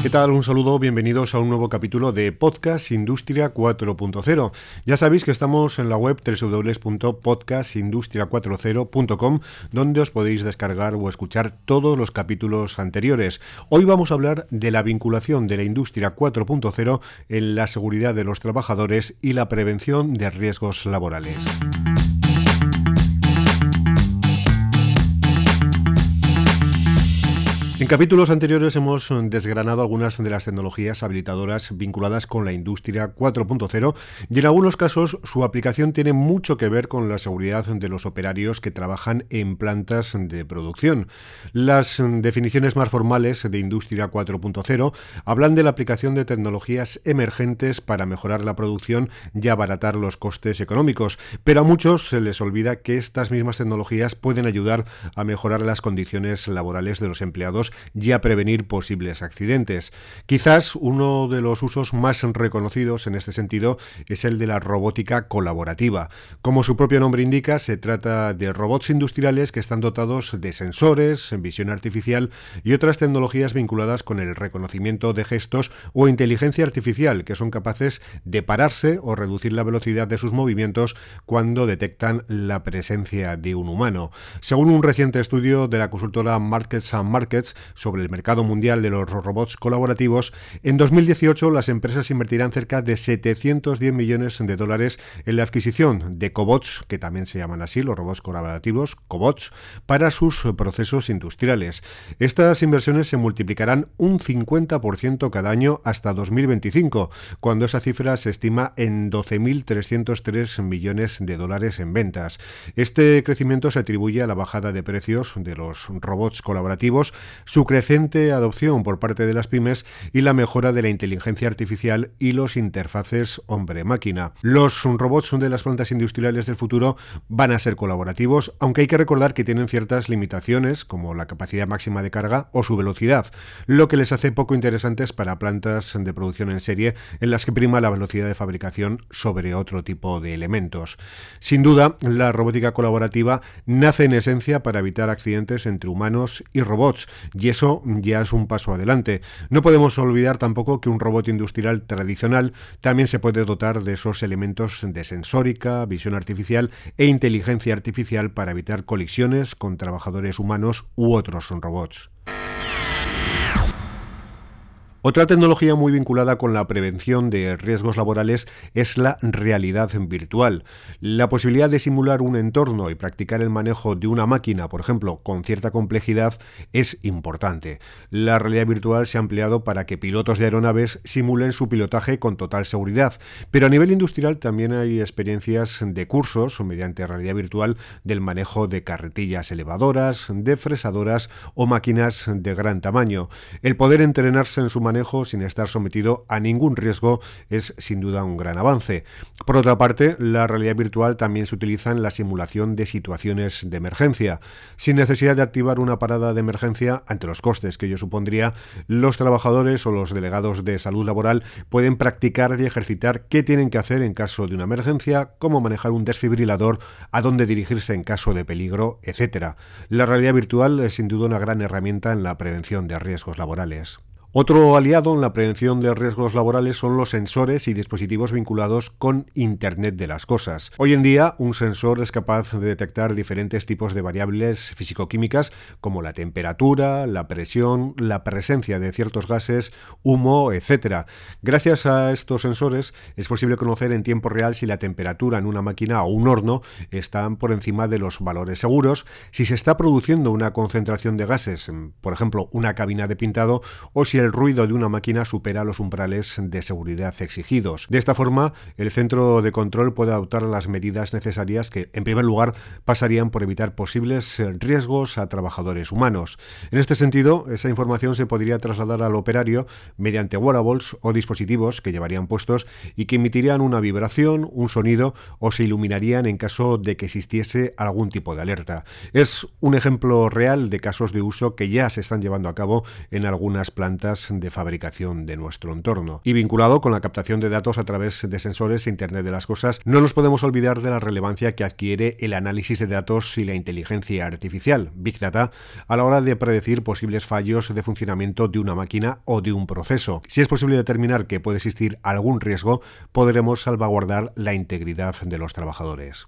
¿Qué tal? Un saludo, bienvenidos a un nuevo capítulo de Podcast Industria 4.0. Ya sabéis que estamos en la web www.podcastindustria40.com donde os podéis descargar o escuchar todos los capítulos anteriores. Hoy vamos a hablar de la vinculación de la industria 4.0 en la seguridad de los trabajadores y la prevención de riesgos laborales. En capítulos anteriores hemos desgranado algunas de las tecnologías habilitadoras vinculadas con la industria 4.0 y en algunos casos su aplicación tiene mucho que ver con la seguridad de los operarios que trabajan en plantas de producción. Las definiciones más formales de industria 4.0 hablan de la aplicación de tecnologías emergentes para mejorar la producción y abaratar los costes económicos, pero a muchos se les olvida que estas mismas tecnologías pueden ayudar a mejorar las condiciones laborales de los empleados y a prevenir posibles accidentes. Quizás uno de los usos más reconocidos en este sentido es el de la robótica colaborativa. Como su propio nombre indica, se trata de robots industriales que están dotados de sensores, visión artificial y otras tecnologías vinculadas con el reconocimiento de gestos o inteligencia artificial que son capaces de pararse o reducir la velocidad de sus movimientos cuando detectan la presencia de un humano. Según un reciente estudio de la consultora Markets and Markets, sobre el mercado mundial de los robots colaborativos, en 2018 las empresas invertirán cerca de 710 millones de dólares en la adquisición de cobots, que también se llaman así, los robots colaborativos, cobots, para sus procesos industriales. Estas inversiones se multiplicarán un 50% cada año hasta 2025, cuando esa cifra se estima en 12.303 millones de dólares en ventas. Este crecimiento se atribuye a la bajada de precios de los robots colaborativos, su creciente adopción por parte de las pymes y la mejora de la inteligencia artificial y los interfaces hombre-máquina. Los robots de las plantas industriales del futuro van a ser colaborativos, aunque hay que recordar que tienen ciertas limitaciones, como la capacidad máxima de carga o su velocidad, lo que les hace poco interesantes para plantas de producción en serie en las que prima la velocidad de fabricación sobre otro tipo de elementos. Sin duda, la robótica colaborativa nace en esencia para evitar accidentes entre humanos y robots, y eso ya es un paso adelante. No podemos olvidar tampoco que un robot industrial tradicional también se puede dotar de esos elementos de sensórica, visión artificial e inteligencia artificial para evitar colisiones con trabajadores humanos u otros robots. Otra tecnología muy vinculada con la prevención de riesgos laborales es la realidad virtual. La posibilidad de simular un entorno y practicar el manejo de una máquina, por ejemplo, con cierta complejidad, es importante. La realidad virtual se ha empleado para que pilotos de aeronaves simulen su pilotaje con total seguridad, pero a nivel industrial también hay experiencias de cursos mediante realidad virtual del manejo de carretillas elevadoras, de fresadoras o máquinas de gran tamaño. El poder entrenarse en su manejo sin estar sometido a ningún riesgo es sin duda un gran avance. Por otra parte, la realidad virtual también se utiliza en la simulación de situaciones de emergencia. Sin necesidad de activar una parada de emergencia, ante los costes que ello supondría, los trabajadores o los delegados de salud laboral pueden practicar y ejercitar qué tienen que hacer en caso de una emergencia, cómo manejar un desfibrilador, a dónde dirigirse en caso de peligro, etc. La realidad virtual es sin duda una gran herramienta en la prevención de riesgos laborales. Otro aliado en la prevención de riesgos laborales son los sensores y dispositivos vinculados con Internet de las Cosas. Hoy en día, un sensor es capaz de detectar diferentes tipos de variables físico-químicas como la temperatura, la presión, la presencia de ciertos gases, humo, etc. Gracias a estos sensores es posible conocer en tiempo real si la temperatura en una máquina o un horno están por encima de los valores seguros, si se está produciendo una concentración de gases, por ejemplo, una cabina de pintado, o si el ruido de una máquina supera los umbrales de seguridad exigidos. De esta forma, el centro de control puede adoptar las medidas necesarias que, en primer lugar, pasarían por evitar posibles riesgos a trabajadores humanos. En este sentido, esa información se podría trasladar al operario mediante wearables o dispositivos que llevarían puestos y que emitirían una vibración, un sonido o se iluminarían en caso de que existiese algún tipo de alerta. Es un ejemplo real de casos de uso que ya se están llevando a cabo en algunas plantas de fabricación de nuestro entorno. Y vinculado con la captación de datos a través de sensores e Internet de las Cosas, no nos podemos olvidar de la relevancia que adquiere el análisis de datos y la inteligencia artificial, Big Data, a la hora de predecir posibles fallos de funcionamiento de una máquina o de un proceso. Si es posible determinar que puede existir algún riesgo, podremos salvaguardar la integridad de los trabajadores.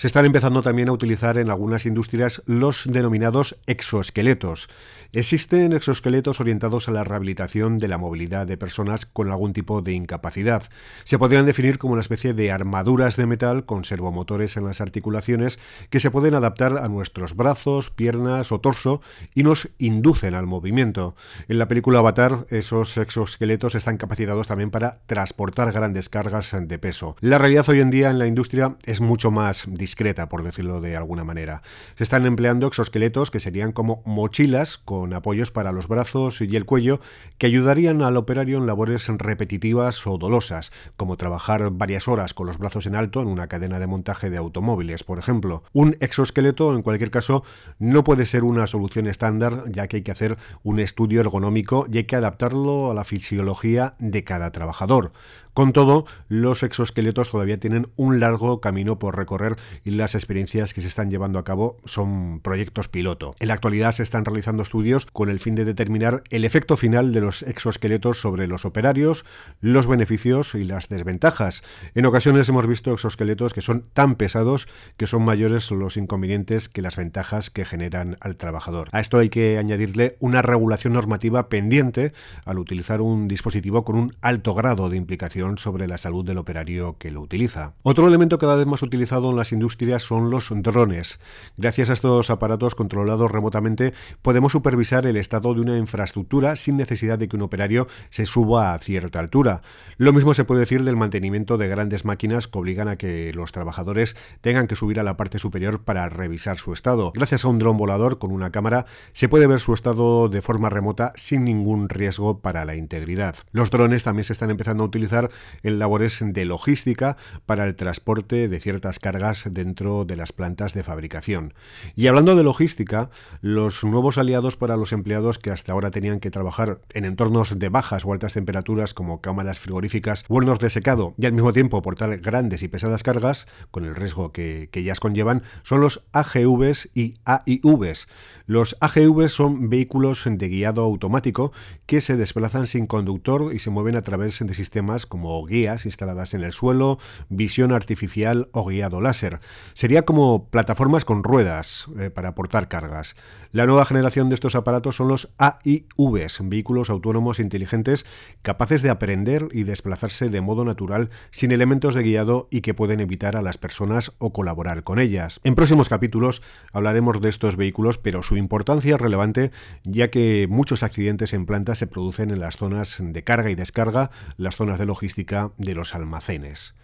Se están empezando también a utilizar en algunas industrias los denominados exoesqueletos. Existen exoesqueletos orientados a la rehabilitación de la movilidad de personas con algún tipo de incapacidad. Se podrían definir como una especie de armaduras de metal con servomotores en las articulaciones que se pueden adaptar a nuestros brazos, piernas o torso y nos inducen al movimiento. En la película Avatar, esos exoesqueletos están capacitados también para transportar grandes cargas de peso. La realidad hoy en día en la industria es mucho más discreta, por decirlo de alguna manera. Se están empleando exoesqueletos que serían como mochilas con apoyos para los brazos y el cuello que ayudarían al operario en labores repetitivas o dolosas, como trabajar varias horas con los brazos en alto en una cadena de montaje de automóviles, por ejemplo. Un exoesqueleto, en cualquier caso, no puede ser una solución estándar, ya que hay que hacer un estudio ergonómico y hay que adaptarlo a la fisiología de cada trabajador. Con todo, los exoesqueletos todavía tienen un largo camino por recorrer y las experiencias que se están llevando a cabo son proyectos piloto. En la actualidad se están realizando estudios con el fin de determinar el efecto final de los exoesqueletos sobre los operarios, los beneficios y las desventajas. En ocasiones hemos visto exoesqueletos que son tan pesados que son mayores los inconvenientes que las ventajas que generan al trabajador. A esto hay que añadirle una regulación normativa pendiente al utilizar un dispositivo con un alto grado de implicación sobre la salud del operario que lo utiliza. Otro elemento cada vez más utilizado en las industrias son los drones. Gracias a estos aparatos controlados remotamente podemos supervisar el estado de una infraestructura sin necesidad de que un operario se suba a cierta altura. Lo mismo se puede decir del mantenimiento de grandes máquinas que obligan a que los trabajadores tengan que subir a la parte superior para revisar su estado. Gracias a un dron volador con una cámara se puede ver su estado de forma remota sin ningún riesgo para la integridad. Los drones también se están empezando a utilizar en labores de logística para el transporte de ciertas cargas dentro de las plantas de fabricación. Y hablando de logística, los nuevos aliados para los empleados que hasta ahora tenían que trabajar en entornos de bajas o altas temperaturas como cámaras frigoríficas hornos de secado y al mismo tiempo portar grandes y pesadas cargas, con el riesgo que, que ellas conllevan, son los AGVs y AIVs. Los AGVs son vehículos de guiado automático que se desplazan sin conductor y se mueven a través de sistemas como guías instaladas en el suelo, visión artificial o guiado láser. Sería como plataformas con ruedas eh, para portar cargas. La nueva generación de estos aparatos son los AIVs, vehículos autónomos inteligentes capaces de aprender y desplazarse de modo natural sin elementos de guiado y que pueden evitar a las personas o colaborar con ellas. En próximos capítulos hablaremos de estos vehículos, pero su importancia es relevante ya que muchos accidentes en plantas se producen en las zonas de carga y descarga, las zonas de logística de los almacenes.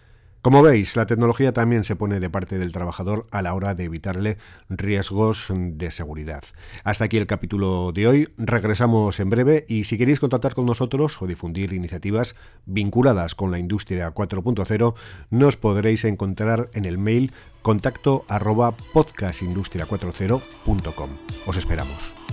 Como veis, la tecnología también se pone de parte del trabajador a la hora de evitarle riesgos de seguridad. Hasta aquí el capítulo de hoy. Regresamos en breve y si queréis contactar con nosotros o difundir iniciativas vinculadas con la industria 4.0, nos podréis encontrar en el mail contacto arroba podcastindustria40.com. Os esperamos.